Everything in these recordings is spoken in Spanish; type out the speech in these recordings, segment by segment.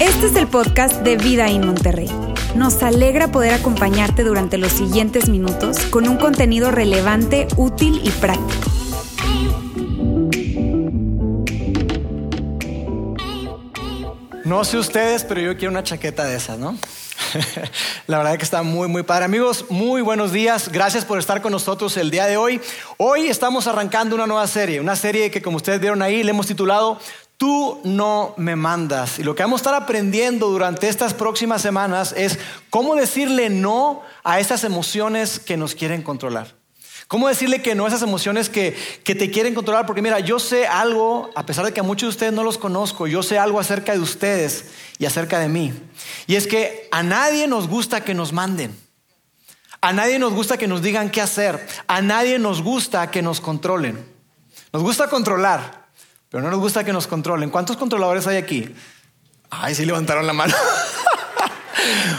Este es el podcast de Vida en Monterrey. Nos alegra poder acompañarte durante los siguientes minutos con un contenido relevante, útil y práctico. No sé ustedes, pero yo quiero una chaqueta de esas, ¿no? La verdad que está muy, muy padre. Amigos, muy buenos días. Gracias por estar con nosotros el día de hoy. Hoy estamos arrancando una nueva serie, una serie que como ustedes vieron ahí le hemos titulado Tú no me mandas. Y lo que vamos a estar aprendiendo durante estas próximas semanas es cómo decirle no a esas emociones que nos quieren controlar. ¿Cómo decirle que no esas emociones que, que, te quieren controlar? Porque mira, yo sé algo, a pesar de que a muchos de ustedes no los conozco, yo sé algo acerca de ustedes y acerca de mí. Y es que a nadie nos gusta que nos manden. A nadie nos gusta que nos digan qué hacer. A nadie nos gusta que nos controlen. Nos gusta controlar, pero no nos gusta que nos controlen. ¿Cuántos controladores hay aquí? Ay, sí levantaron la mano.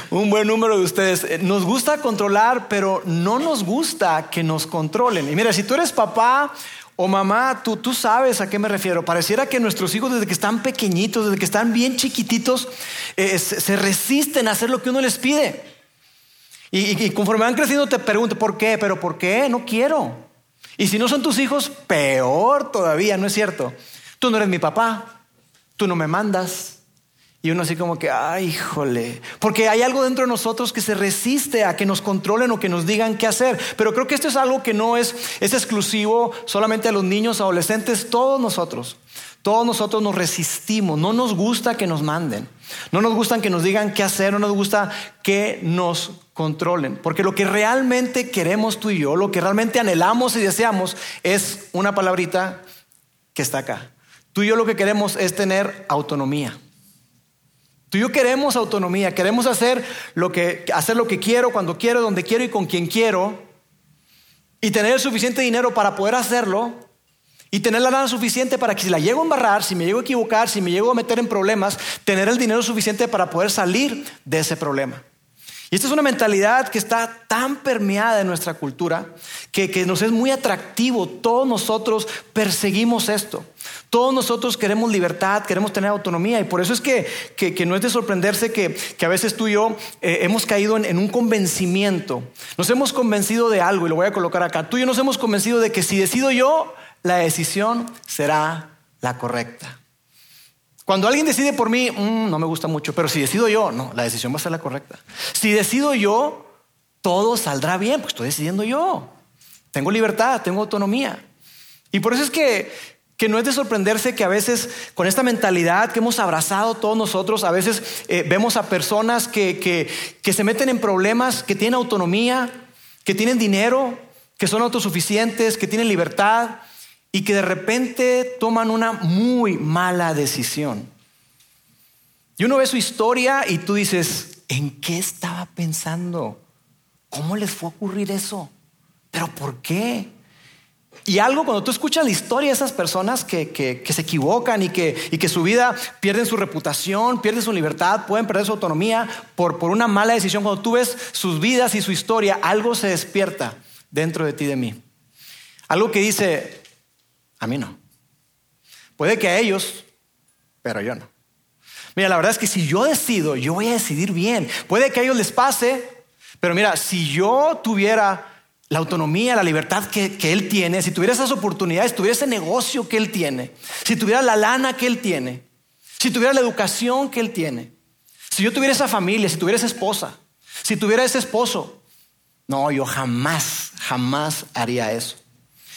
Un buen número de ustedes. Eh, nos gusta controlar, pero no nos gusta que nos controlen. Y mira, si tú eres papá o mamá, tú, tú sabes a qué me refiero. Pareciera que nuestros hijos desde que están pequeñitos, desde que están bien chiquititos, eh, se, resisten a hacer lo que uno les pide. Y, y conforme van creciendo te pregunto, ¿por qué? ¿Pero por qué? No quiero. Y si no son tus hijos, peor todavía, ¿no es cierto? Tú no eres mi papá, tú no me mandas, y uno así como que, ay, híjole, porque hay algo dentro de nosotros que se resiste a que nos controlen o que nos digan qué hacer. Pero creo que esto es algo que no es, es exclusivo solamente a los niños, adolescentes, todos nosotros. Todos nosotros nos resistimos, no nos gusta que nos manden, no nos gusta que nos digan qué hacer, no nos gusta que nos controlen, porque lo que realmente queremos tú y yo, lo que realmente anhelamos y deseamos es una palabrita que está acá. Tú y yo lo que queremos es tener autonomía. Tú y yo queremos autonomía, queremos hacer lo que, hacer lo que quiero, cuando quiero, donde quiero y con quien quiero. Y tener el suficiente dinero para poder hacerlo. Y tener la lana suficiente para que si la llego a embarrar, si me llego a equivocar, si me llego a meter en problemas, tener el dinero suficiente para poder salir de ese problema. Y esta es una mentalidad que está tan permeada en nuestra cultura que, que, nos es muy atractivo. Todos nosotros perseguimos esto. Todos nosotros queremos libertad, queremos tener autonomía. Y por eso es que, que no es de sorprenderse que, a veces tú y yo eh, hemos caído en, en un convencimiento. Nos hemos convencido de algo, y lo voy a colocar acá. Tú y yo nos hemos convencido de que si decido yo, la decisión será la correcta. Cuando alguien decide por mí, mm, no me gusta mucho, pero si decido yo, no, la decisión va a ser la correcta. Si decido yo, todo saldrá bien, pues estoy decidiendo yo. Tengo libertad, tengo autonomía. Y por eso es que, que no es de sorprenderse que a veces con esta mentalidad que hemos abrazado todos nosotros, a veces eh, vemos a personas que, que, que se meten en problemas, que tienen autonomía, que tienen dinero, que son autosuficientes, que tienen libertad, y que de repente toman una muy mala decisión. Y uno ve su historia y tú dices, ¿en qué estaba pensando? ¿Cómo les fue a ocurrir eso? ¿Pero por qué? Y algo cuando tú escuchas la historia de esas personas que, se equivocan y que, y que, su vida pierden su reputación, pierden su libertad, pueden perder su autonomía por, por una mala decisión, cuando tú ves sus vidas y su historia, algo se despierta dentro de ti de mí. Algo que dice, a mí no. Puede que a ellos, pero yo no. Mira, la verdad es que si yo decido, yo voy a decidir bien. Puede que a ellos les pase, pero mira, si yo tuviera la autonomía, la libertad que, que, Él tiene, si tuviera esas oportunidades, tuviera ese negocio que Él tiene, si tuviera la lana que Él tiene, si tuviera la educación que Él tiene, si yo tuviera esa familia, si tuviera esa esposa, si tuviera ese esposo, no, yo jamás, jamás haría eso.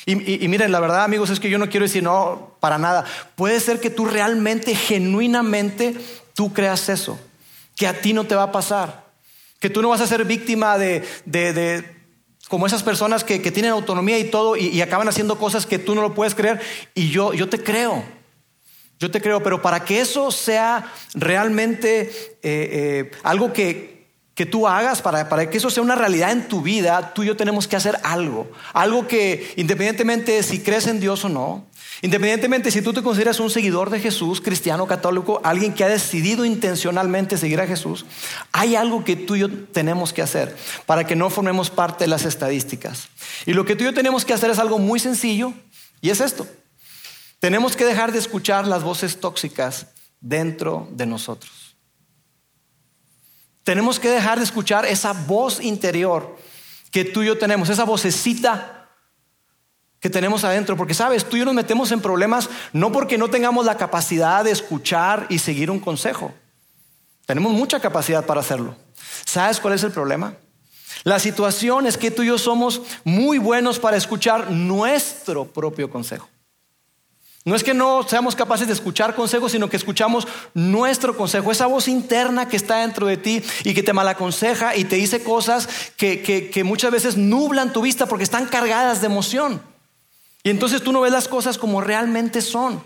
Y, miren, la verdad, amigos, es que yo no quiero decir no para nada. Puede ser que tú realmente, genuinamente, tú creas eso, que a ti no te va a pasar, que tú no vas a ser víctima de, como esas personas que, tienen autonomía y todo y, acaban haciendo cosas que tú no lo puedes creer. Y yo, yo te creo. Yo te creo, pero para que eso sea realmente eh, eh, algo que, que tú hagas para, para, que eso sea una realidad en tu vida, tú y yo tenemos que hacer algo. Algo que independientemente de si crees en Dios o no, independientemente si tú te consideras un seguidor de Jesús, cristiano, católico, alguien que ha decidido intencionalmente seguir a Jesús, hay algo que tú y yo tenemos que hacer para que no formemos parte de las estadísticas. Y lo que tú y yo tenemos que hacer es algo muy sencillo y es esto. Tenemos que dejar de escuchar las voces tóxicas dentro de nosotros. Tenemos que dejar de escuchar esa voz interior que tú y yo tenemos, esa vocecita que tenemos adentro, porque sabes, tú y yo nos metemos en problemas no porque no tengamos la capacidad de escuchar y seguir un consejo. Tenemos mucha capacidad para hacerlo. ¿Sabes cuál es el problema? La situación es que tú y yo somos muy buenos para escuchar nuestro propio consejo. No es que no seamos capaces de escuchar consejos, sino que escuchamos nuestro consejo, esa voz interna que está dentro de ti y que te malaconseja y te dice cosas que, que muchas veces nublan tu vista porque están cargadas de emoción. Y entonces tú no ves las cosas como realmente son.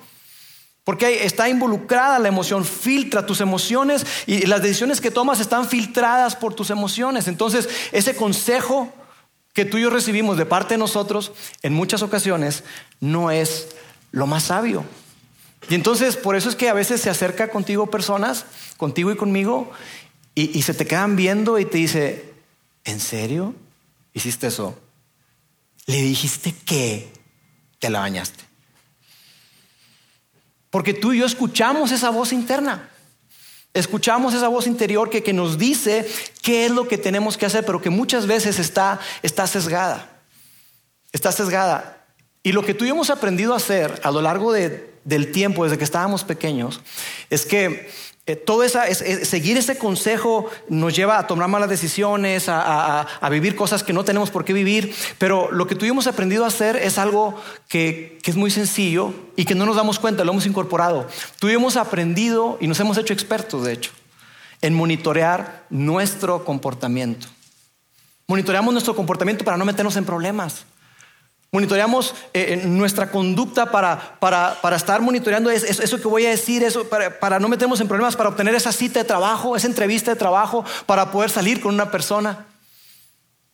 Porque está involucrada la emoción, filtra tus emociones y las decisiones que tomas están filtradas por tus emociones. Entonces, ese consejo que tú y yo recibimos de parte de nosotros en muchas ocasiones no es lo más sabio. Y entonces, por eso es que a veces se acerca contigo personas, contigo y conmigo, y, se te quedan viendo y te dice, ¿en serio? ¿Hiciste eso? ¿Le dijiste que te la bañaste? Porque tú y yo escuchamos esa voz interna. Escuchamos esa voz interior que, que, nos dice qué es lo que tenemos que hacer, pero que muchas veces está, está sesgada. Está sesgada. Y lo que tú y hemos aprendido a hacer a lo largo de, del tiempo, desde que estábamos pequeños, es que eh, todo esa, seguir ese consejo nos lleva a tomar malas decisiones, a, vivir cosas que no tenemos por qué vivir, pero lo que tuvimos aprendido a hacer es algo que, es muy sencillo y que no nos damos cuenta, lo hemos incorporado. Tuvimos aprendido y nos hemos hecho expertos, de hecho, en monitorear nuestro comportamiento. Monitoreamos nuestro comportamiento para no meternos en problemas. Monitoreamos eh, nuestra conducta para, para, estar monitoreando eso, que voy a decir, eso, para, no meternos en problemas, para obtener esa cita de trabajo, esa entrevista de trabajo, para poder salir con una persona.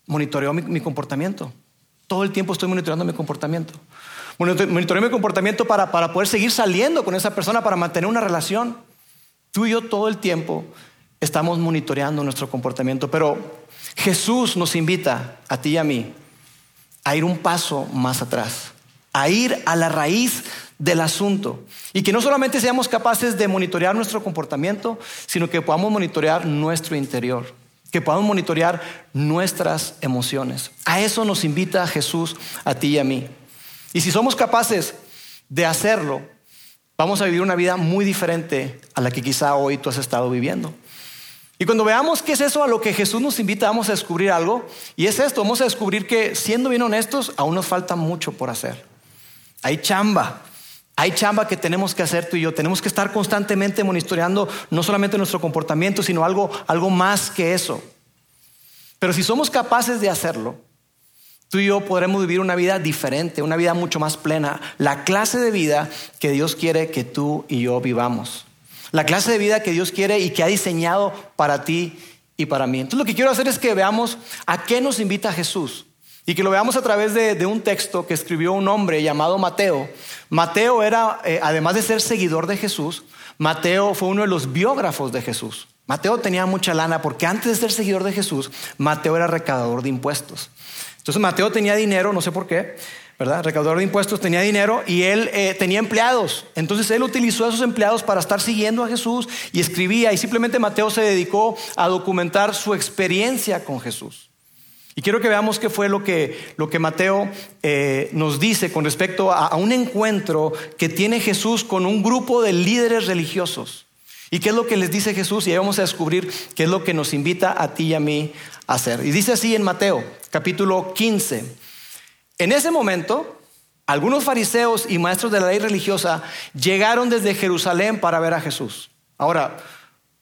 Monitoreo mi, comportamiento. Todo el tiempo estoy monitoreando mi comportamiento. Monitoreo mi comportamiento para, para poder seguir saliendo con esa persona, para mantener una relación. Tú y yo todo el tiempo estamos monitoreando nuestro comportamiento, pero Jesús nos invita a ti y a mí a ir un paso más atrás, a ir a la raíz del asunto. Y que no solamente seamos capaces de monitorear nuestro comportamiento, sino que podamos monitorear nuestro interior, que podamos monitorear nuestras emociones. A eso nos invita Jesús, a ti y a mí. Y si somos capaces de hacerlo, vamos a vivir una vida muy diferente a la que quizá hoy tú has estado viviendo. Y cuando veamos qué es eso a lo que Jesús nos invita, vamos a descubrir algo. Y es esto, vamos a descubrir que siendo bien honestos, aún nos falta mucho por hacer. Hay chamba. Hay chamba que tenemos que hacer tú y yo. Tenemos que estar constantemente monitoreando no solamente nuestro comportamiento, sino algo, algo más que eso. Pero si somos capaces de hacerlo, tú y yo podremos vivir una vida diferente, una vida mucho más plena, la clase de vida que Dios quiere que tú y yo vivamos la clase de vida que Dios quiere y que ha diseñado para ti y para mí. Entonces lo que quiero hacer es que veamos a qué nos invita Jesús y que lo veamos a través de, un texto que escribió un hombre llamado Mateo. Mateo era, eh, además de ser seguidor de Jesús, Mateo fue uno de los biógrafos de Jesús. Mateo tenía mucha lana porque antes de ser seguidor de Jesús, Mateo era recaudador de impuestos. Entonces Mateo tenía dinero, no sé por qué, ¿verdad? Recaudador de impuestos, tenía dinero y él eh, tenía empleados. Entonces él utilizó a esos empleados para estar siguiendo a Jesús y escribía. Y simplemente Mateo se dedicó a documentar su experiencia con Jesús. Y quiero que veamos qué fue lo que, lo que Mateo eh, nos dice con respecto a, a un encuentro que tiene Jesús con un grupo de líderes religiosos. ¿Y qué es lo que les dice Jesús? Y ahí vamos a descubrir qué es lo que nos invita a ti y a mí a hacer. Y dice así en Mateo, capítulo 15. En ese momento, algunos fariseos y maestros de la ley religiosa llegaron desde Jerusalén para ver a Jesús. Ahora,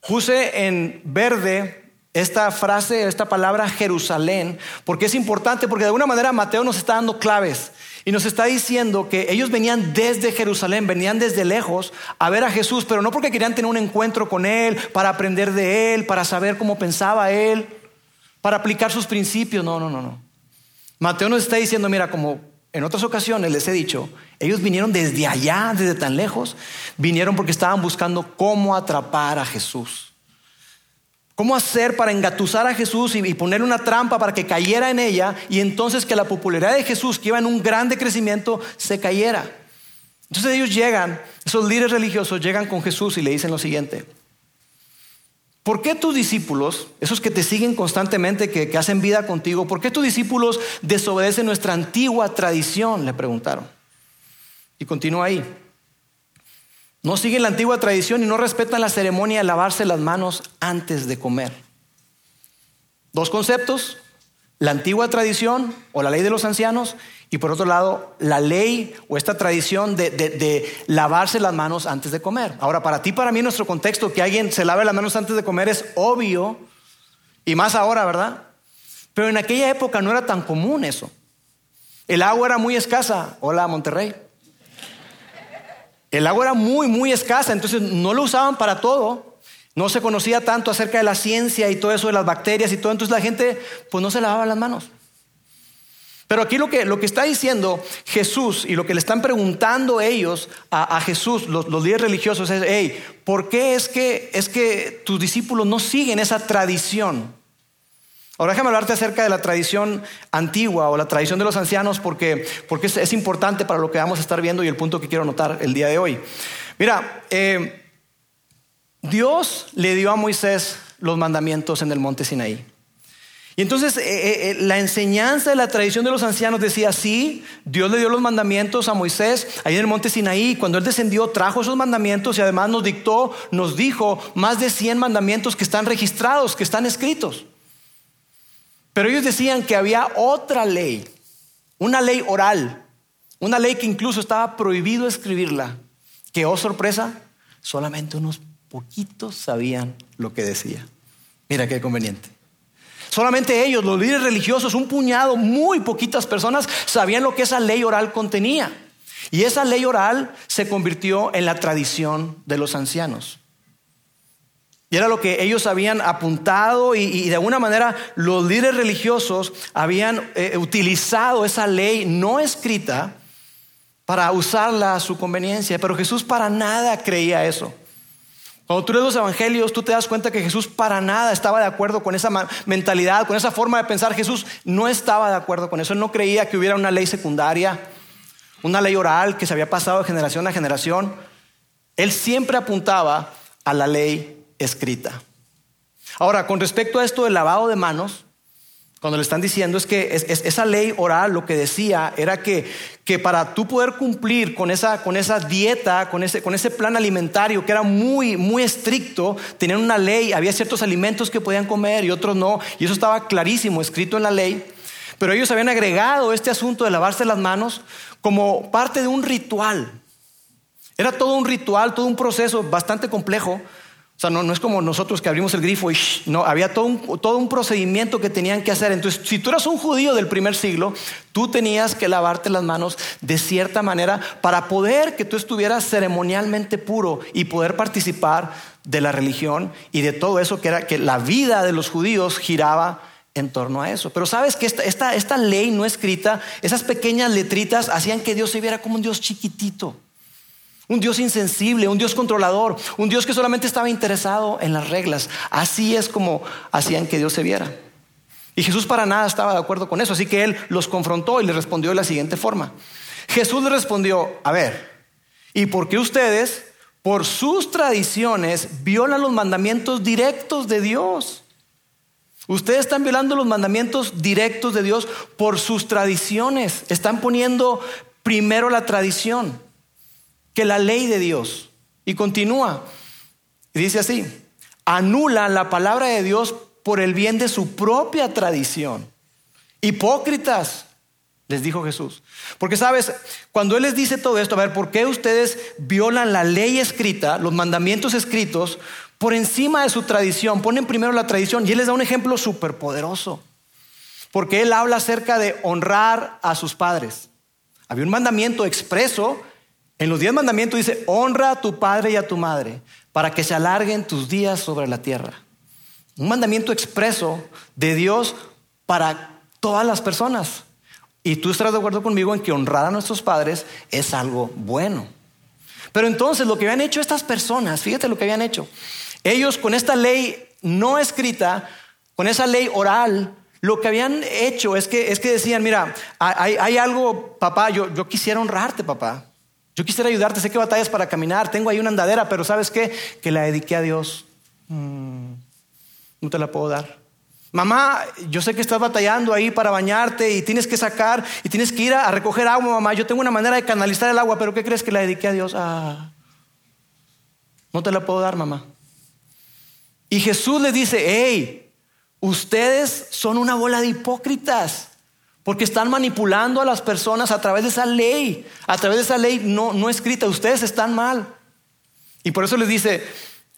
puse en verde esta frase, esta palabra Jerusalén, porque es importante, porque de alguna manera Mateo nos está dando claves y nos está diciendo que ellos venían desde Jerusalén, venían desde lejos a ver a Jesús, pero no porque querían tener un encuentro con Él, para aprender de Él, para saber cómo pensaba Él, para aplicar sus principios, no, no, no, no. Mateo nos está diciendo, mira, como en otras ocasiones les he dicho, ellos vinieron desde allá, desde tan lejos, vinieron porque estaban buscando cómo atrapar a Jesús. ¿Cómo hacer para engatusar a Jesús y, poner una trampa para que cayera en ella y entonces que la popularidad de Jesús, que iba en un grande crecimiento, se cayera? Entonces ellos llegan, esos líderes religiosos llegan con Jesús y le dicen lo siguiente. ¿Por qué tus discípulos, esos que te siguen constantemente, que, que hacen vida contigo, por qué tus discípulos desobedecen nuestra antigua tradición? Le preguntaron. Y continúa ahí. No siguen la antigua tradición y no respetan la ceremonia de lavarse las manos antes de comer. Dos conceptos, la antigua tradición o la ley de los ancianos y por otro lado la ley o esta tradición de, lavarse las manos antes de comer. Ahora, para ti, para mí, nuestro contexto, que alguien se lave las manos antes de comer es obvio y más ahora, ¿verdad? Pero en aquella época no era tan común eso. El agua era muy escasa. Hola, Monterrey. El agua era muy, muy escasa, entonces no lo usaban para todo. No se conocía tanto acerca de la ciencia y todo eso de las bacterias y todo, entonces la gente pues no se lavaba las manos. Pero aquí lo que, lo que está diciendo Jesús y lo que le están preguntando ellos a, Jesús, los, los, líderes religiosos, es, hey, ¿por qué es que, es que tus discípulos no siguen esa tradición? Ahora déjame hablarte acerca de la tradición antigua o la tradición de los ancianos porque, porque es, importante para lo que vamos a estar viendo y el punto que quiero notar el día de hoy. Mira, eh, Dios le dio a Moisés los mandamientos en el monte Sinaí. Y entonces eh, eh, la enseñanza de la tradición de los ancianos decía, sí, Dios le dio los mandamientos a Moisés ahí en el monte Sinaí. Cuando él descendió, trajo esos mandamientos y además nos dictó, nos dijo más de 100 mandamientos que están registrados, que están escritos. Pero ellos decían que había otra ley, una ley oral, una ley que incluso estaba prohibido escribirla, que, oh sorpresa, solamente unos poquitos sabían lo que decía. Mira qué conveniente. Solamente ellos, los líderes religiosos, un puñado, muy poquitas personas, sabían lo que esa ley oral contenía. Y esa ley oral se convirtió en la tradición de los ancianos. Y era lo que ellos habían apuntado y, de alguna manera los líderes religiosos habían eh, utilizado esa ley no escrita para usarla a su conveniencia. Pero Jesús para nada creía eso. Cuando tú lees los evangelios, tú te das cuenta que Jesús para nada estaba de acuerdo con esa mentalidad, con esa forma de pensar. Jesús no estaba de acuerdo con eso. Él no creía que hubiera una ley secundaria, una ley oral que se había pasado de generación a generación. Él siempre apuntaba a la ley escrita. Ahora, con respecto a esto del lavado de manos, cuando le están diciendo es que esa ley oral lo que decía era que, para tú poder cumplir con esa, dieta, con ese, con ese plan alimentario que era muy, muy estricto, tenían una ley, había ciertos alimentos que podían comer y otros no, y eso estaba clarísimo, escrito en la ley. Pero ellos habían agregado este asunto de lavarse las manos como parte de un ritual. Era todo un ritual, todo un proceso bastante complejo o sea, no, es como nosotros que abrimos el grifo y no, había todo un, todo un procedimiento que tenían que hacer. Entonces, si tú eras un judío del primer siglo, tú tenías que lavarte las manos de cierta manera para poder que tú estuvieras ceremonialmente puro y poder participar de la religión y de todo eso que era que la vida de los judíos giraba en torno a eso. Pero sabes que esta, esta, esta ley no escrita, esas pequeñas letritas hacían que Dios se viera como un Dios chiquitito. Un Dios insensible, un Dios controlador, un Dios que solamente estaba interesado en las reglas. Así es como hacían que Dios se viera. Y Jesús para nada estaba de acuerdo con eso, así que él los confrontó y les respondió de la siguiente forma. Jesús le respondió, a ver, ¿y por qué ustedes, por sus tradiciones, violan los mandamientos directos de Dios? Ustedes están violando los mandamientos directos de Dios por sus tradiciones. Están poniendo primero la tradición que la ley de Dios. Y continúa. Y dice así, anula la palabra de Dios por el bien de su propia tradición. Hipócritas, les dijo Jesús. Porque sabes, cuando Él les dice todo esto, a ver, ¿por qué ustedes violan la ley escrita, los mandamientos escritos, por encima de su tradición? Ponen primero la tradición y Él les da un ejemplo súper poderoso. Porque Él habla acerca de honrar a sus padres. Había un mandamiento expreso en los diez mandamientos dice, honra a tu padre y a tu madre para que se alarguen tus días sobre la tierra. Un mandamiento expreso de Dios para todas las personas. Y tú estarás de acuerdo conmigo en que honrar a nuestros padres es algo bueno. Pero entonces lo que habían hecho estas personas, fíjate lo que habían hecho. Ellos con esta ley no escrita, con esa ley oral, lo que habían hecho es que, es que decían, mira, hay, algo, papá, yo, yo quisiera honrarte, papá. Yo quisiera ayudarte, sé que batallas para caminar, tengo ahí una andadera, pero ¿sabes qué? Que la dediqué a Dios. Mm, no te la puedo dar. Mamá, yo sé que estás batallando ahí para bañarte y tienes que sacar y tienes que ir a, recoger agua, mamá. Yo tengo una manera de canalizar el agua, pero ¿qué crees que la dediqué a Dios? Ah, no te la puedo dar, mamá. Y Jesús le dice, hey, ustedes son una bola de hipócritas. Porque están manipulando a las personas a través de esa ley, a través de esa ley no, no escrita. Ustedes están mal. Y por eso les dice,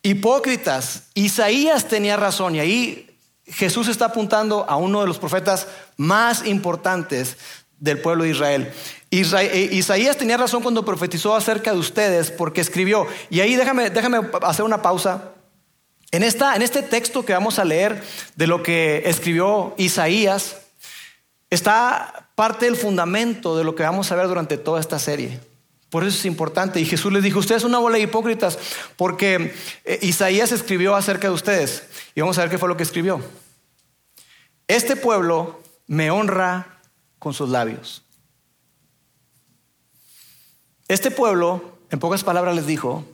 hipócritas, Isaías tenía razón. Y ahí Jesús está apuntando a uno de los profetas más importantes del pueblo de Israel. Eh, Isaías tenía razón cuando profetizó acerca de ustedes porque escribió, y ahí déjame, déjame hacer una pausa. En, esta, en este texto que vamos a leer de lo que escribió Isaías, está parte del fundamento de lo que vamos a ver durante toda esta serie. Por eso es importante. Y Jesús les dijo, ustedes son una bola de hipócritas, porque eh, Isaías escribió acerca de ustedes. Y vamos a ver qué fue lo que escribió. Este pueblo me honra con sus labios. Este pueblo, en pocas palabras les dijo,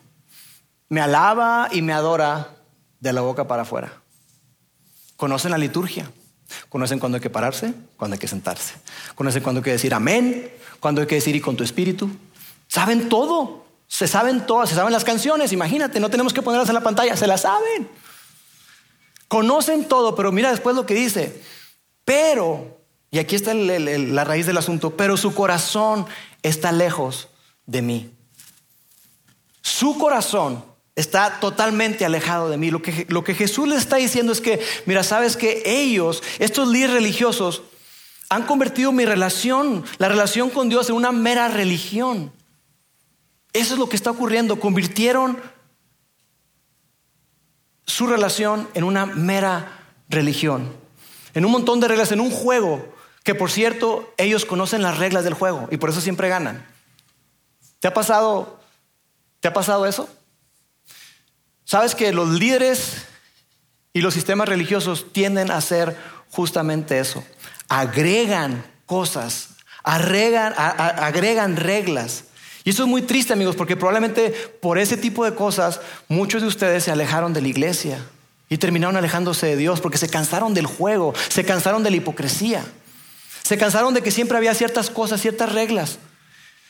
me alaba y me adora de la boca para afuera. Conocen la liturgia. Conocen cuándo hay que pararse, cuándo hay que sentarse. Conocen cuándo hay que decir amén, cuándo hay que decir y con tu espíritu. Saben todo. Se saben todas, se saben las canciones. Imagínate, no tenemos que ponerlas en la pantalla, se las saben. Conocen todo, pero mira después lo que dice. Pero, y aquí está la raíz del asunto, pero su corazón está lejos de mí. Su corazón está totalmente alejado de mí. Lo que, lo que Jesús le está diciendo es que, mira, sabes que ellos, estos líderes religiosos, han convertido mi relación, la relación con Dios, en una mera religión. Eso es lo que está ocurriendo. Convirtieron su relación en una mera religión. En un montón de reglas, en un juego que por cierto ellos conocen las reglas del juego y por eso siempre ganan. ¿Te ha pasado, te ha pasado eso? Sabes que los líderes y los sistemas religiosos tienden a hacer justamente eso. Agregan cosas, agregan, reglas y eso es muy triste, amigos, porque probablemente por ese tipo de cosas muchos de ustedes se alejaron de la iglesia y terminaron alejándose de Dios porque se cansaron del juego, se cansaron de la hipocresía, se cansaron de que siempre había ciertas cosas, ciertas reglas.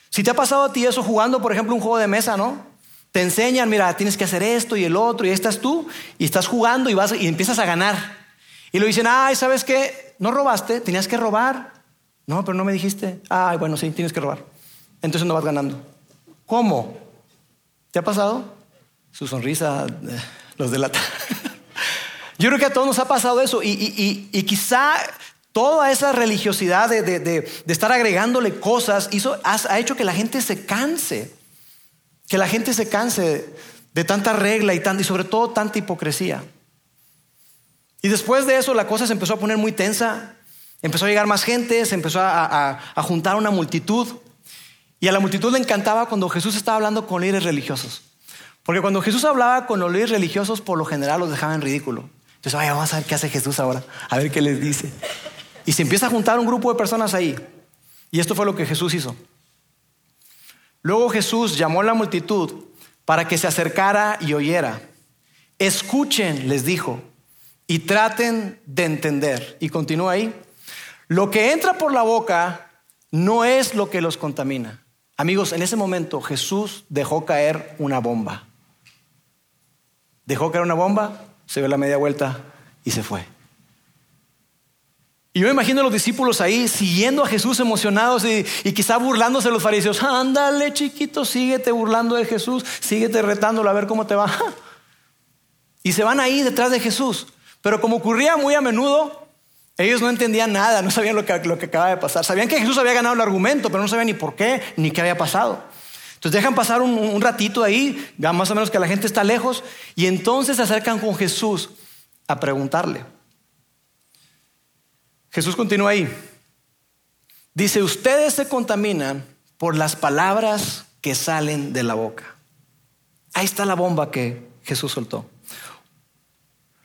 Si te ha pasado a ti eso jugando, por ejemplo, un juego de mesa, ¿no? Te enseñan, mira, tienes que hacer esto y el otro, y estás tú, y estás jugando y, vas, y empiezas a ganar. Y lo dicen, ay, ¿sabes qué? No robaste, tenías que robar. No, pero no me dijiste. Ay, bueno, sí, tienes que robar entonces no vas ganando. ¿Cómo? ¿Te ha pasado? Su sonrisa eh, los delata. Yo creo que a todos nos ha pasado eso y, quizá toda esa religiosidad de, estar agregándole cosas hizo, ha, hecho que la gente se canse, que la gente se canse de tanta regla y, y sobre todo tanta hipocresía. Y después de eso la cosa se empezó a poner muy tensa, empezó a llegar más gente, se empezó a, juntar una multitud. Y a la multitud le encantaba cuando Jesús estaba hablando con líderes religiosos. Porque cuando Jesús hablaba con los líderes religiosos, por lo general los dejaban en ridículo. Entonces, vaya, vamos a ver qué hace Jesús ahora, a ver qué les dice. Y se empieza a juntar un grupo de personas ahí. Y esto fue lo que Jesús hizo. Luego Jesús llamó a la multitud para que se acercara y oyera. Escuchen, les dijo, y traten de entender. Y continúa ahí. Lo que entra por la boca no es lo que los contamina. Amigos, en ese momento Jesús dejó caer una bomba. Dejó caer una bomba, se dio la media vuelta y se fue. Y yo me imagino a los discípulos ahí siguiendo a Jesús emocionados y, quizá burlándose de los fariseos. Ándale, chiquito, síguete burlando de Jesús, síguete retándolo a ver cómo te va. Y se van ahí detrás de Jesús. Pero como ocurría muy a menudo, ellos no entendían nada, no sabían lo que, lo que acaba de pasar. Sabían que Jesús había ganado el argumento, pero no sabían ni por qué, ni qué había pasado. Entonces dejan pasar un, ratito ahí, más o menos que la gente está lejos, y entonces se acercan con Jesús a preguntarle. Jesús continúa ahí. Dice, ustedes se contaminan por las palabras que salen de la boca. Ahí está la bomba que Jesús soltó.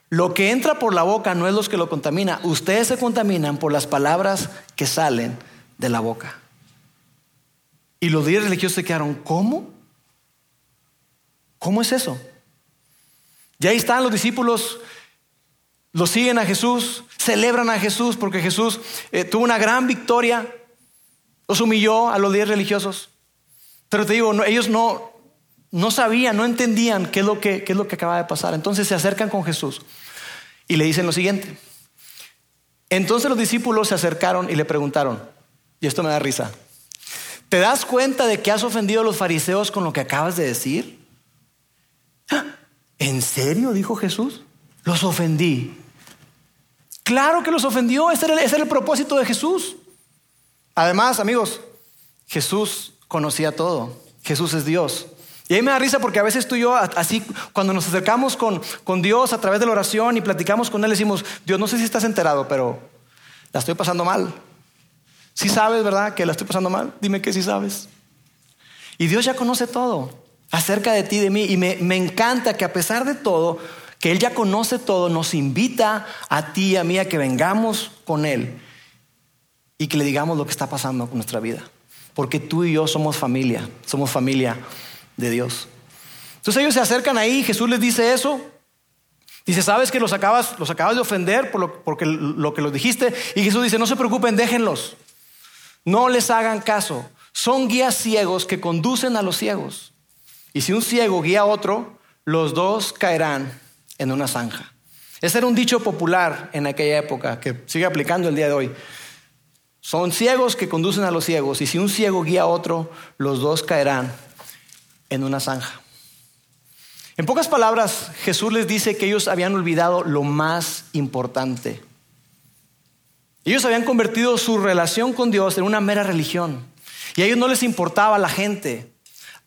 Lo que entra por la boca no es lo que lo contamina. Ustedes se contaminan por las palabras que salen de la boca. Y los líderes religiosos se quedaron, ¿cómo? ¿Cómo es eso? Y ahí están los discípulos, los siguen a Jesús, celebran a Jesús porque Jesús eh, tuvo una gran victoria, los humilló a los líderes religiosos. Pero te digo, ellos no, no sabían, no entendían qué es, lo que, qué es lo que acaba de pasar. Entonces se acercan con Jesús y le dicen lo siguiente. Entonces los discípulos se acercaron y le preguntaron, y esto me da risa, ¿te das cuenta de que has ofendido a los fariseos con lo que acabas de decir? ¡Ah! ¿En serio? dijo Jesús. Los ofendí. Claro que los ofendió, ese era, el, propósito de Jesús. Además, amigos, Jesús conocía todo. Jesús es Dios. Y ahí me da risa porque a veces tú y yo, así, cuando nos acercamos con, con Dios a través de la oración y platicamos con Él, decimos, Dios, no sé si estás enterado, pero la estoy pasando mal. Si sabes, ¿verdad? Que la estoy pasando mal. Dime que sí sabes. Y Dios ya conoce todo acerca de ti, de mí. Y me, me, encanta que a pesar de todo, que Él ya conoce todo, nos invita a ti y a mí a que vengamos con Él y que le digamos lo que está pasando con nuestra vida. Porque tú y yo somos familia, somos familia de Dios. Entonces ellos se acercan ahí, Jesús les dice eso. Dice, sabes que los acabas, los acabas de ofender por lo, porque lo que los dijiste. Y Jesús dice, no se preocupen, déjenlos. No les hagan caso. Son guías ciegos que conducen a los ciegos. Y si un ciego guía a otro, los dos caerán en una zanja. Ese era un dicho popular en aquella época que sigue aplicando el día de hoy. Son ciegos que conducen a los ciegos. Y si un ciego guía a otro, los dos caerán en una zanja. En pocas palabras, Jesús les dice que ellos habían olvidado lo más importante. Ellos habían convertido su relación con Dios en una mera religión. Y a ellos no les importaba la gente.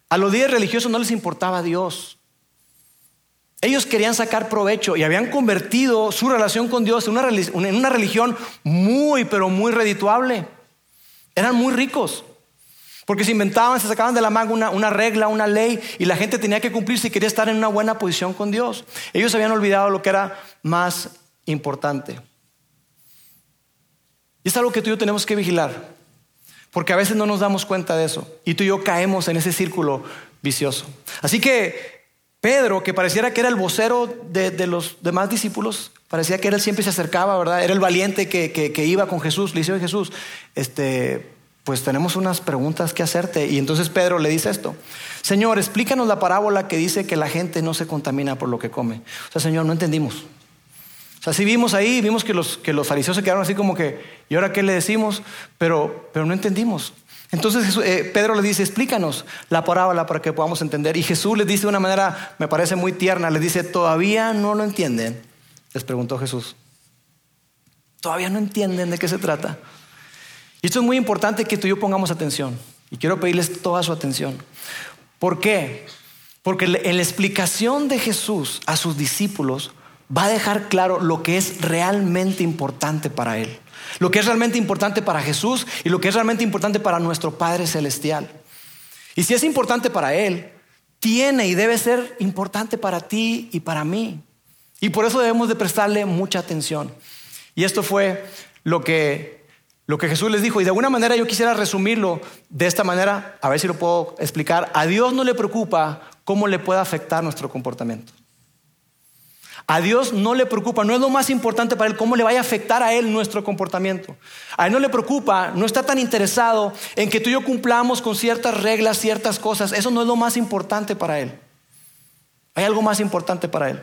A los días religiosos no les importaba Dios. Ellos querían sacar provecho y habían convertido su relación con Dios en una, una religión muy, pero muy redituable. Eran muy ricos. Porque se inventaban, se sacaban de la manga una, regla, una ley, y la gente tenía que cumplir si quería estar en una buena posición con Dios. Ellos habían olvidado lo que era más importante. Y es algo que tú y yo tenemos que vigilar, porque a veces no nos damos cuenta de eso, y tú y yo caemos en ese círculo vicioso. Así que Pedro, que pareciera que era el vocero de, los demás discípulos, parecía que él siempre se acercaba, ¿verdad? Era el valiente que, que iba con Jesús, le dice, Jesús, este, pues tenemos unas preguntas que hacerte. Y entonces Pedro le dice esto, Señor, explícanos la parábola que dice que la gente no se contamina por lo que come. O sea, Señor, no entendimos. O sea, sí vimos ahí, vimos que los, que los fariseos se quedaron así como que, ¿y ahora qué le decimos? Pero, pero no entendimos. Entonces eh, Pedro le dice, explícanos la parábola para que podamos entender. Y Jesús les dice de una manera, me parece muy tierna, le dice, ¿todavía no lo entienden? Les preguntó Jesús. ¿Todavía no entienden de qué se trata? Y esto es muy importante que tú y yo pongamos atención. Y quiero pedirles toda su atención. ¿Por qué? Porque en la explicación de Jesús a sus discípulos va a dejar claro lo que es realmente importante para Él. Lo que es realmente importante para Jesús y lo que es realmente importante para nuestro Padre Celestial. Y si es importante para Él, tiene y debe ser importante para ti y para mí. Y por eso debemos de prestarle mucha atención. Y esto fue lo que lo que Jesús les dijo. Y de alguna manera yo quisiera resumirlo de esta manera, a ver si lo puedo explicar. A Dios no le preocupa cómo le pueda afectar nuestro comportamiento. A Dios no le preocupa, no es lo más importante para Él cómo le vaya a afectar a Él nuestro comportamiento. A Él no le preocupa, no está tan interesado en que tú y yo cumplamos con ciertas reglas, ciertas cosas. Eso no es lo más importante para Él. Hay algo más importante para Él.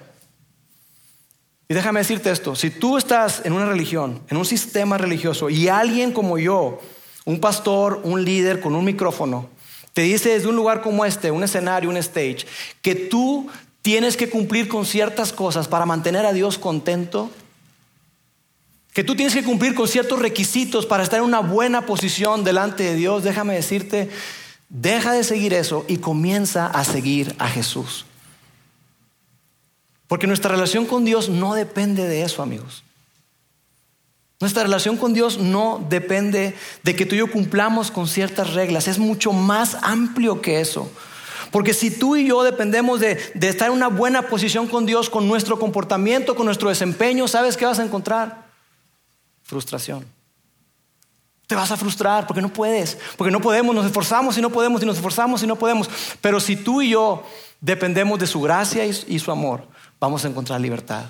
Y déjame decirte esto, si tú estás en una religión, en un sistema religioso, y alguien como yo, un pastor, un líder con un micrófono, te dice desde un lugar como este, un escenario, un stage, que tú tienes que cumplir con ciertas cosas para mantener a Dios contento, que tú tienes que cumplir con ciertos requisitos para estar en una buena posición delante de Dios, déjame decirte, deja de seguir eso y comienza a seguir a Jesús. Porque nuestra relación con Dios no depende de eso, amigos. Nuestra relación con Dios no depende de que tú y yo cumplamos con ciertas reglas. Es mucho más amplio que eso. Porque si tú y yo dependemos de, estar en una buena posición con Dios, con nuestro comportamiento, con nuestro desempeño, ¿sabes qué vas a encontrar? Frustración. Te vas a frustrar porque no puedes, porque no podemos, nos esforzamos y no podemos y nos esforzamos y no podemos. Pero si tú y yo dependemos de su gracia y su amor, vamos a encontrar libertad.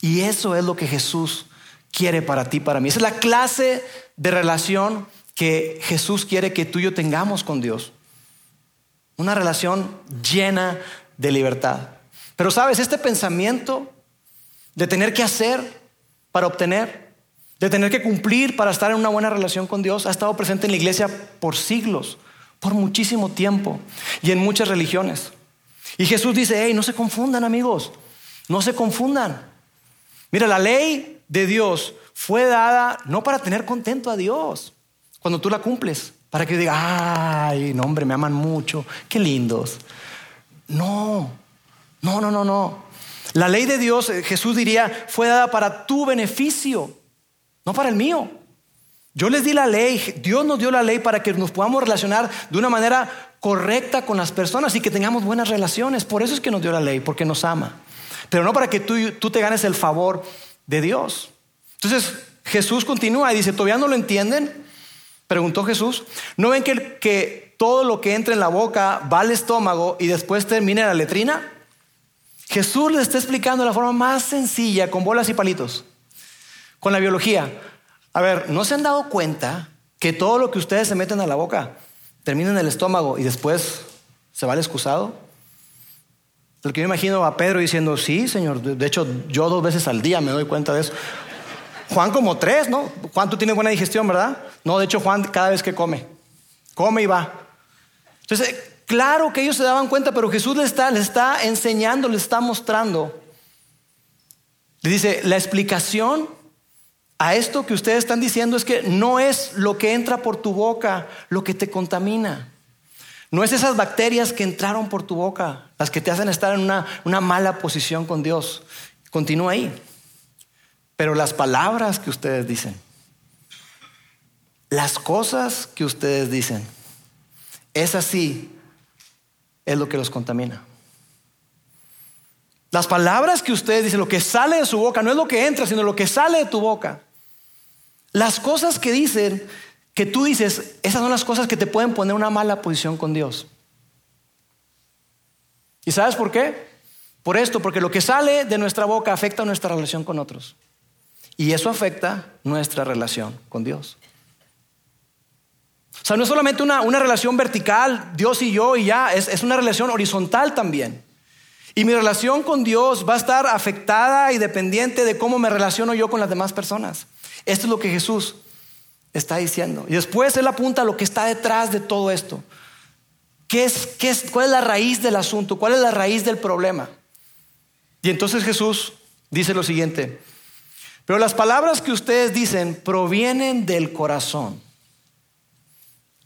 Y eso es lo que Jesús quiere para ti, para mí. Esa es la clase de relación que Jesús quiere que tú y yo tengamos con Dios. Una relación llena de libertad. Pero sabes, este pensamiento de tener que hacer para obtener, de tener que cumplir para estar en una buena relación con Dios, ha estado presente en la iglesia por siglos, por muchísimo tiempo y en muchas religiones. Y Jesús dice, hey, no se confundan amigos, no se confundan. Mira, la ley de Dios fue dada no para tener contento a Dios cuando tú la cumples, para que diga, ay, no hombre, me aman mucho, qué lindos. No, no, no, no, no. La ley de Dios, eh, Jesús diría, fue dada para tu beneficio no para el mío. Yo les di la ley, Dios nos dio la ley para que nos podamos relacionar de una manera correcta con las personas y que tengamos buenas relaciones. Por eso es que nos dio la ley, porque nos ama. Pero no para que tú, tú te ganes el favor de Dios. Entonces Jesús continúa y dice, ¿todavía no lo entienden? Preguntó Jesús. ¿No ven que, que todo lo que entra en la boca va al estómago y después termina en la letrina? Jesús les está explicando de la forma más sencilla, con bolas y palitos con la biología. A ver, ¿no se han dado cuenta que todo lo que ustedes se meten a la boca termina en el estómago y después se va al excusado? Lo que yo imagino a Pedro diciendo, sí, Señor, de hecho yo dos veces al día me doy cuenta de eso. Juan como tres, ¿no? Juan, tú tienes buena digestión, ¿verdad? No, de hecho Juan cada vez que come, come y va. Entonces, claro que ellos se daban cuenta, pero Jesús les está enseñando, les está mostrando. Le dice, la explicación a esto que ustedes están diciendo es que no es lo que entra por tu boca lo que te contamina. No es esas bacterias que entraron por tu boca las que te hacen estar en una, una mala posición con Dios. Continúa ahí. Pero las palabras que ustedes dicen, las cosas que ustedes dicen, es así, es lo que los contamina. Las palabras que ustedes dicen, lo que sale de su boca, no es lo que entra, sino lo que sale de tu boca. Las cosas que dicen, que tú dices, esas son las cosas que te pueden poner una mala posición con Dios. ¿Y sabes por qué? Por esto, porque lo que sale de nuestra boca afecta nuestra relación con otros. Y eso afecta nuestra relación con Dios. O sea, no es solamente una, relación vertical, Dios y yo y ya, es, es una relación horizontal también. Y mi relación con Dios va a estar afectada y dependiente de cómo me relaciono yo con las demás personas. Esto es lo que Jesús está diciendo. Y después él apunta a lo que está detrás de todo esto. ¿Qué es, qué es, ¿Cuál es la raíz del asunto? ¿Cuál es la raíz del problema? Y entonces Jesús dice lo siguiente, pero las palabras que ustedes dicen provienen del corazón.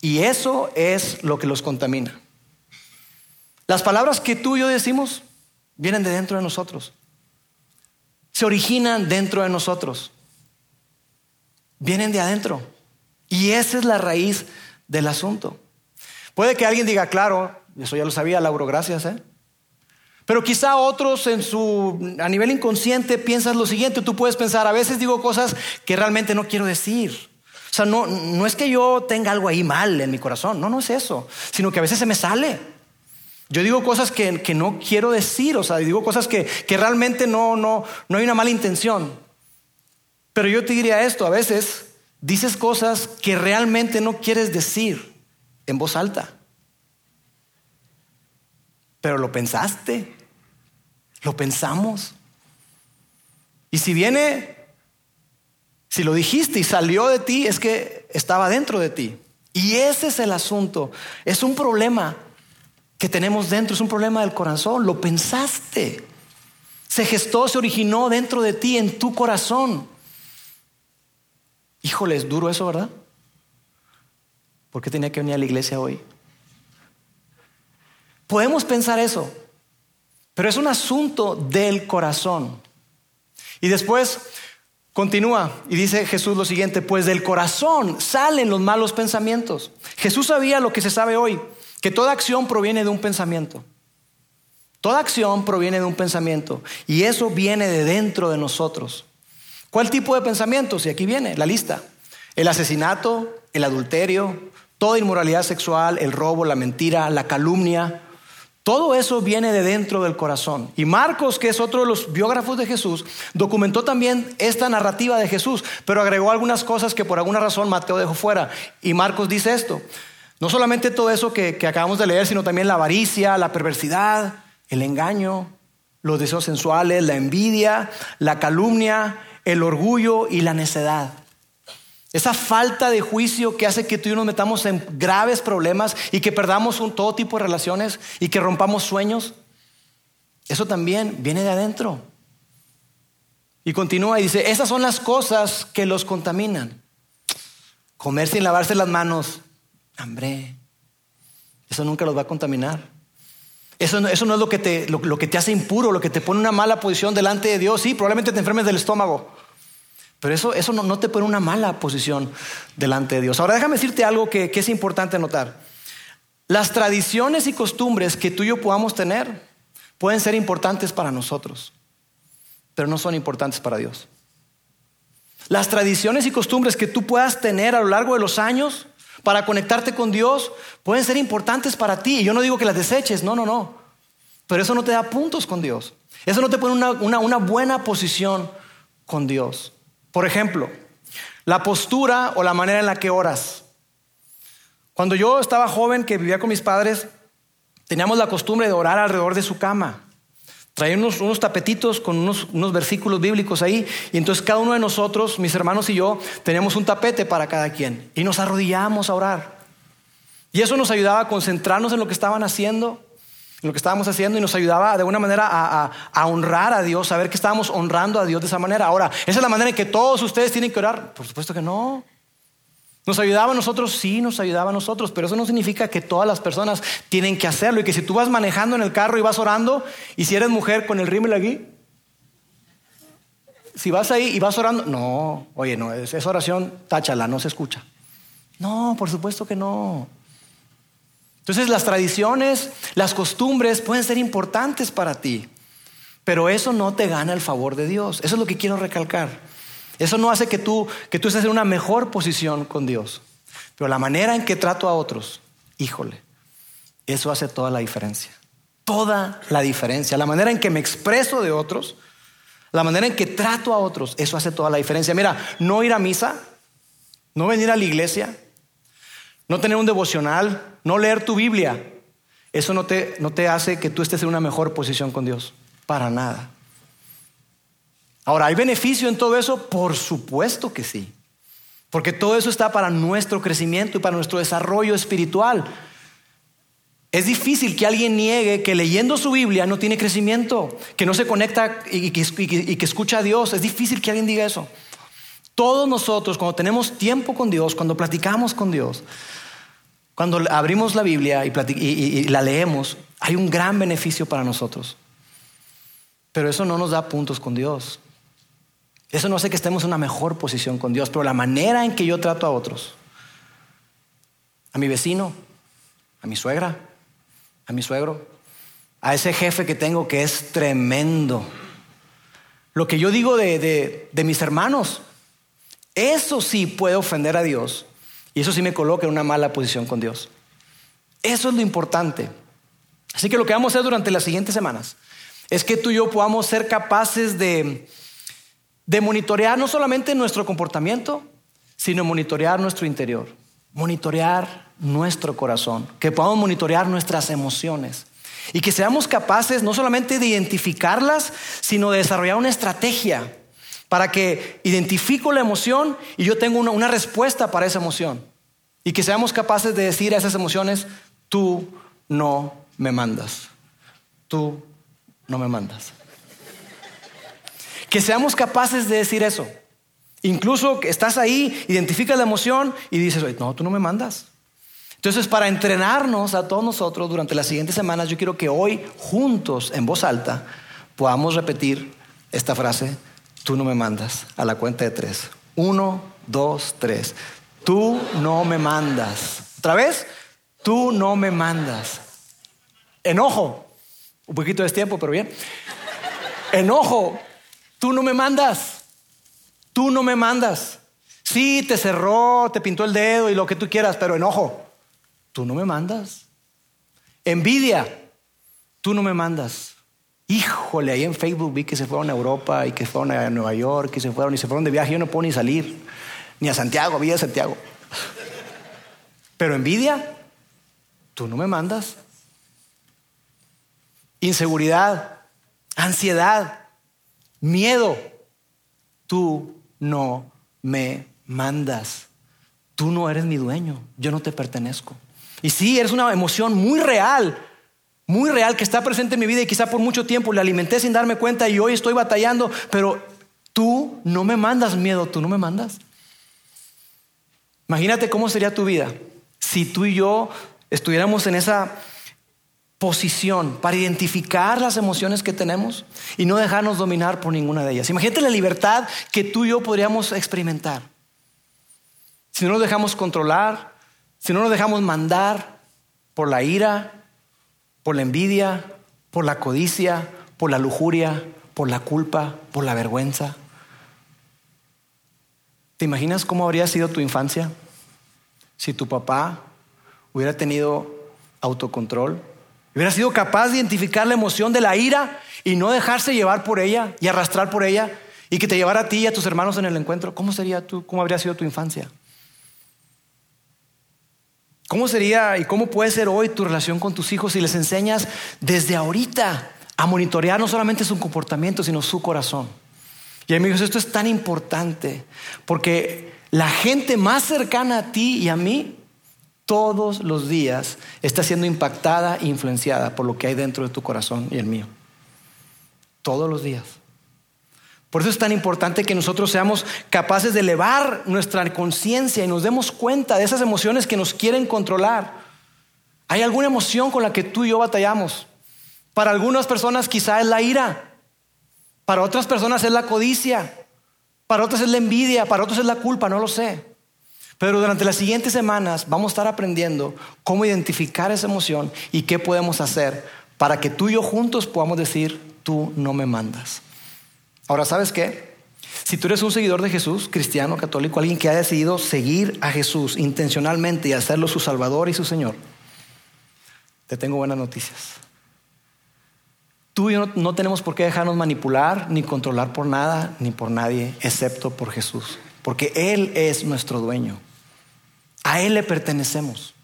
Y eso es lo que los contamina. Las palabras que tú y yo decimos vienen de dentro de nosotros. Se originan dentro de nosotros vienen de adentro. Y esa es la raíz del asunto. Puede que alguien diga, claro, eso ya lo sabía, Lauro, gracias. ¿eh? Pero quizá otros en su, a nivel inconsciente piensan lo siguiente, tú puedes pensar, a veces digo cosas que realmente no quiero decir. O sea, no, no es que yo tenga algo ahí mal en mi corazón, no, no es eso, sino que a veces se me sale. Yo digo cosas que, que no quiero decir, o sea, digo cosas que, que realmente no, no, no hay una mala intención. Pero yo te diría esto, a veces dices cosas que realmente no quieres decir en voz alta. Pero lo pensaste, lo pensamos. Y si viene, si lo dijiste y salió de ti, es que estaba dentro de ti. Y ese es el asunto. Es un problema que tenemos dentro, es un problema del corazón. Lo pensaste. Se gestó, se originó dentro de ti, en tu corazón. Híjole, es duro eso, ¿verdad? ¿Por qué tenía que venir a la iglesia hoy? Podemos pensar eso, pero es un asunto del corazón. Y después continúa y dice Jesús lo siguiente, pues del corazón salen los malos pensamientos. Jesús sabía lo que se sabe hoy, que toda acción proviene de un pensamiento. Toda acción proviene de un pensamiento y eso viene de dentro de nosotros. ¿Cuál tipo de pensamientos? Y aquí viene la lista. El asesinato, el adulterio, toda inmoralidad sexual, el robo, la mentira, la calumnia, todo eso viene de dentro del corazón. Y Marcos, que es otro de los biógrafos de Jesús, documentó también esta narrativa de Jesús, pero agregó algunas cosas que por alguna razón Mateo dejó fuera. Y Marcos dice esto. No solamente todo eso que, acabamos de leer, sino también la avaricia, la perversidad, el engaño, los deseos sensuales, la envidia, la calumnia, el orgullo y la necedad. Esa falta de juicio que hace que tú y yo nos metamos en graves problemas y que perdamos un, todo tipo de relaciones y que rompamos sueños. Eso también viene de adentro. Y continúa y dice, esas son las cosas que los contaminan. Comer sin lavarse las manos, hambre. Eso nunca los va a contaminar. Eso no, eso no es lo que, te, lo que te hace impuro, lo que te pone en una mala posición delante de Dios. Sí, probablemente te enfermes del estómago. Pero eso, eso no, te pone una mala posición delante de Dios. Ahora déjame decirte algo que, que es importante notar. Las tradiciones y costumbres que tú y yo podamos tener pueden ser importantes para nosotros, pero no son importantes para Dios. Las tradiciones y costumbres que tú puedas tener a lo largo de los años para conectarte con Dios pueden ser importantes para ti. Y yo no digo que las deseches, no, no, no. Pero eso no te da puntos con Dios. Eso no te pone una, una buena posición con Dios. Por ejemplo, la postura o la manera en la que oras. Cuando yo estaba joven, que vivía con mis padres, teníamos la costumbre de orar alrededor de su cama. Traía unos, tapetitos con unos, versículos bíblicos ahí. Y entonces cada uno de nosotros, mis hermanos y yo, teníamos un tapete para cada quien. Y nos arrodillábamos a orar. Y eso nos ayudaba a concentrarnos en lo que estaban haciendo lo que estábamos haciendo y nos ayudaba de alguna manera a, honrar a Dios, a ver que estábamos honrando a Dios de esa manera. Ahora, ¿esa es la manera en que todos ustedes tienen que orar? Por supuesto que no. ¿Nos ayudaba a nosotros? Sí, nos ayudaba a nosotros, pero eso no significa que todas las personas tienen que hacerlo y que si tú vas manejando en el carro y vas orando y si eres mujer con el rímel aquí, si vas ahí y vas orando, no, oye, no, esa oración, táchala, no se escucha. No, por supuesto que no. Entonces las tradiciones, las costumbres pueden ser importantes para ti, pero eso no te gana el favor de Dios. Eso es lo que quiero recalcar. Eso no hace que tú, que tú estés en una mejor posición con Dios. Pero la manera en que trato a otros, híjole, eso hace toda la diferencia. Toda la diferencia. La manera en que me expreso de otros, la manera en que trato a otros, eso hace toda la diferencia. Mira, no ir a misa, no venir a la iglesia, no tener un devocional, no leer tu Biblia, eso no te, no te hace que tú estés en una mejor posición con Dios. Para nada. Ahora, ¿hay beneficio en todo eso? Por supuesto que sí. Porque todo eso está para nuestro crecimiento y para nuestro desarrollo espiritual. Es difícil que alguien niegue que leyendo su Biblia no tiene crecimiento, que no se conecta y que, y que, escucha a Dios. Es difícil que alguien diga eso. Todos nosotros, cuando tenemos tiempo con Dios, cuando platicamos con Dios, cuando abrimos la Biblia y, la leemos, hay un gran beneficio para nosotros. Pero eso no nos da puntos con Dios. Eso no hace que estemos en una mejor posición con Dios, pero la manera en que yo trato a otros, a mi vecino, a mi suegra, a mi suegro, a ese jefe que tengo que es tremendo. Lo que yo digo de mis hermanos, eso sí puede ofender a Dios y eso sí me coloca en una mala posición con Dios. Eso es lo importante. Así que lo que vamos a hacer durante las siguientes semanas es que tú y yo podamos ser capaces de, de monitorear no solamente nuestro comportamiento, sino monitorear nuestro interior, monitorear nuestro corazón, que podamos monitorear nuestras emociones y que seamos capaces no solamente de identificarlas, sino de desarrollar una estrategia para que identifico la emoción y yo tengo una, respuesta para esa emoción. Y que seamos capaces de decir a esas emociones, tú no me mandas. Tú no me mandas. Que seamos capaces de decir eso. Incluso que estás ahí, identificas la emoción y dices, no, tú no me mandas. Entonces, para entrenarnos a todos nosotros durante las siguientes semanas, yo quiero que hoy, juntos, en voz alta, podamos repetir esta frase tú no me mandas a la cuenta de tres. Uno, dos, tres. Tú no me mandas. ¿Otra vez? Tú no me mandas. Enojo. Un poquito de tiempo, pero bien. Enojo. Tú no me mandas. Tú no me mandas. Sí, te cerró, te pintó el dedo y lo que tú quieras, pero enojo, tú no me mandas. Envidia, tú no me mandas. Híjole, ahí en Facebook vi que se fueron a Europa y que fueron a Nueva York y se fueron y se fueron de viaje. Yo no puedo ni salir, ni a Santiago, vi a Santiago. Pero envidia, tú no me mandas. Inseguridad, ansiedad, miedo, tú no me mandas. Tú no eres mi dueño, yo no te pertenezco. Y sí, eres una emoción muy real, muy real que está presente en mi vida y quizá por mucho tiempo la alimenté sin darme cuenta y hoy estoy batallando, pero tú no me mandas miedo, tú no me mandas. Imagínate cómo sería tu vida si tú y yo estuviéramos en esa posición para identificar las emociones que tenemos y no dejarnos dominar por ninguna de ellas. Imagínate la libertad que tú y yo podríamos experimentar. Si no nos dejamos controlar, si no nos dejamos mandar por la ira, por la envidia, por la codicia, por la lujuria, por la culpa, por la vergüenza. ¿Te imaginas cómo habría sido tu infancia si tu papá hubiera tenido autocontrol? Hubiera sido capaz de identificar la emoción de la ira y no dejarse llevar por ella y arrastrar por ella y que te llevara a ti y a tus hermanos en el encuentro. ¿Cómo sería tú? ¿Cómo habría sido tu infancia? ¿Cómo sería y cómo puede ser hoy tu relación con tus hijos si les enseñas desde ahorita a monitorear no solamente su comportamiento, sino su corazón? Y amigos, esto es tan importante porque la gente más cercana a ti y a mí todos los días está siendo impactada e influenciada por lo que hay dentro de tu corazón y el mío. Todos los días. Por eso es tan importante que nosotros seamos capaces de elevar nuestra conciencia y nos demos cuenta de esas emociones que nos quieren controlar. ¿Hay alguna emoción con la que tú y yo batallamos? Para algunas personas quizá es la ira, para otras personas es la codicia, para otras es la envidia, para otros es la culpa, no lo sé. Pero durante las siguientes semanas vamos a estar aprendiendo cómo identificar esa emoción y qué podemos hacer para que tú y yo juntos podamos decir, tú no me mandas. Ahora, ¿sabes qué? Si tú eres un seguidor de Jesús, cristiano, católico, alguien que ha decidido seguir a Jesús intencionalmente y hacerlo su Salvador y su Señor, te tengo buenas noticias. Tú y yo no, tenemos por qué dejarnos manipular ni controlar por nada ni por nadie, excepto por Jesús, porque Él es nuestro dueño. A Él le pertenecemos.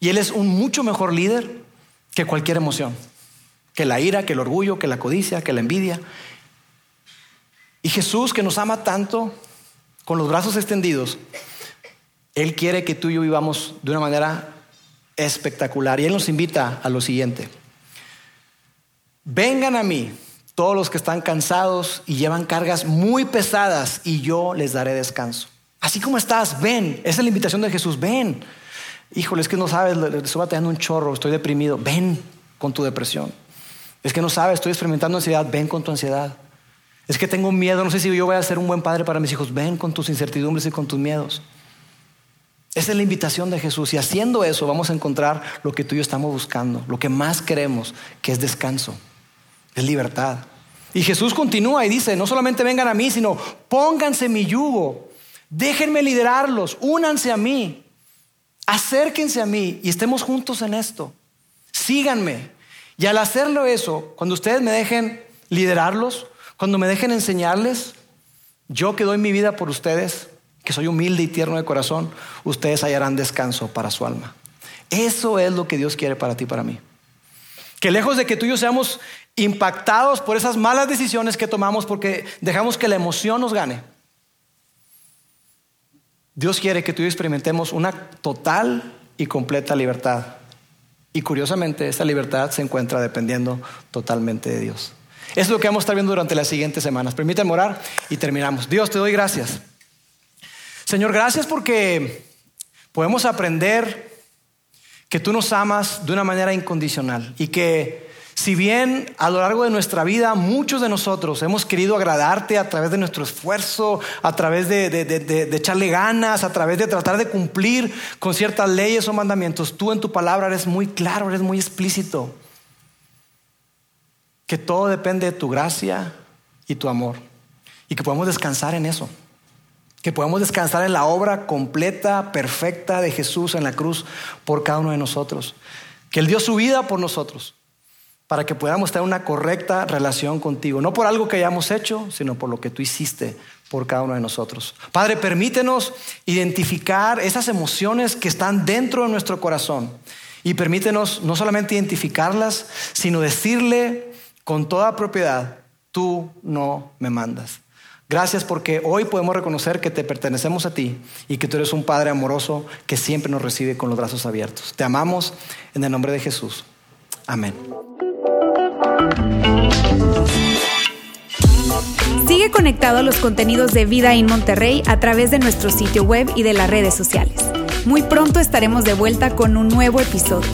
Y Él es un mucho mejor líder que cualquier emoción, que la ira, que el orgullo, que la codicia, que la envidia. Y Jesús, que nos ama tanto, con los brazos extendidos, Él quiere que tú y yo vivamos de una manera espectacular. Y Él nos invita a lo siguiente. Vengan a mí todos los que están cansados y llevan cargas muy pesadas y yo les daré descanso. Así como estás, ven. Esa es la invitación de Jesús. Ven. Híjole, es que no sabes, estoy batallando un chorro, estoy deprimido. Ven con tu depresión. Es que no sabes, estoy experimentando ansiedad. Ven con tu ansiedad. Es que tengo miedo, no sé si yo voy a ser un buen padre para mis hijos. Ven con tus incertidumbres y con tus miedos. Esa es la invitación de Jesús. Y haciendo eso vamos a encontrar lo que tú y yo estamos buscando, lo que más queremos, que es descanso, es libertad. Y Jesús continúa y dice, no solamente vengan a mí, sino pónganse mi yugo, déjenme liderarlos, únanse a mí, acérquense a mí y estemos juntos en esto. Síganme. Y al hacerlo eso, cuando ustedes me dejen liderarlos, cuando me dejen enseñarles, yo que doy mi vida por ustedes, que soy humilde y tierno de corazón, ustedes hallarán descanso para su alma. Eso es lo que Dios quiere para ti y para mí. Que lejos de que tú y yo seamos impactados por esas malas decisiones que tomamos porque dejamos que la emoción nos gane. Dios quiere que tú y yo experimentemos una total y completa libertad. Y curiosamente, esta libertad se encuentra dependiendo totalmente de Dios. Es lo que vamos a estar viendo durante las siguientes semanas. Permítanme orar y terminamos. Dios, te doy gracias. Señor, gracias porque podemos aprender que tú nos amas de una manera incondicional y que si bien a lo largo de nuestra vida muchos de nosotros hemos querido agradarte a través de nuestro esfuerzo, a través de, de, echarle ganas, a través de tratar de cumplir con ciertas leyes o mandamientos, tú en tu palabra eres muy claro, eres muy explícito que todo depende de tu gracia y tu amor y que podemos descansar en eso. que podamos descansar en la obra completa, perfecta de Jesús en la cruz por cada uno de nosotros, que Él dio su vida por nosotros, para que podamos tener una correcta relación contigo, no por algo que hayamos hecho, sino por lo que tú hiciste por cada uno de nosotros. Padre, permítenos identificar esas emociones que están dentro de nuestro corazón y permítenos no solamente identificarlas, sino decirle con toda propiedad, tú no me mandas. Gracias porque hoy podemos reconocer que te pertenecemos a ti y que tú eres un Padre amoroso que siempre nos recibe con los brazos abiertos. Te amamos en el nombre de Jesús. Amén. Sigue conectado a los contenidos de Vida en Monterrey a través de nuestro sitio web y de las redes sociales. Muy pronto estaremos de vuelta con un nuevo episodio.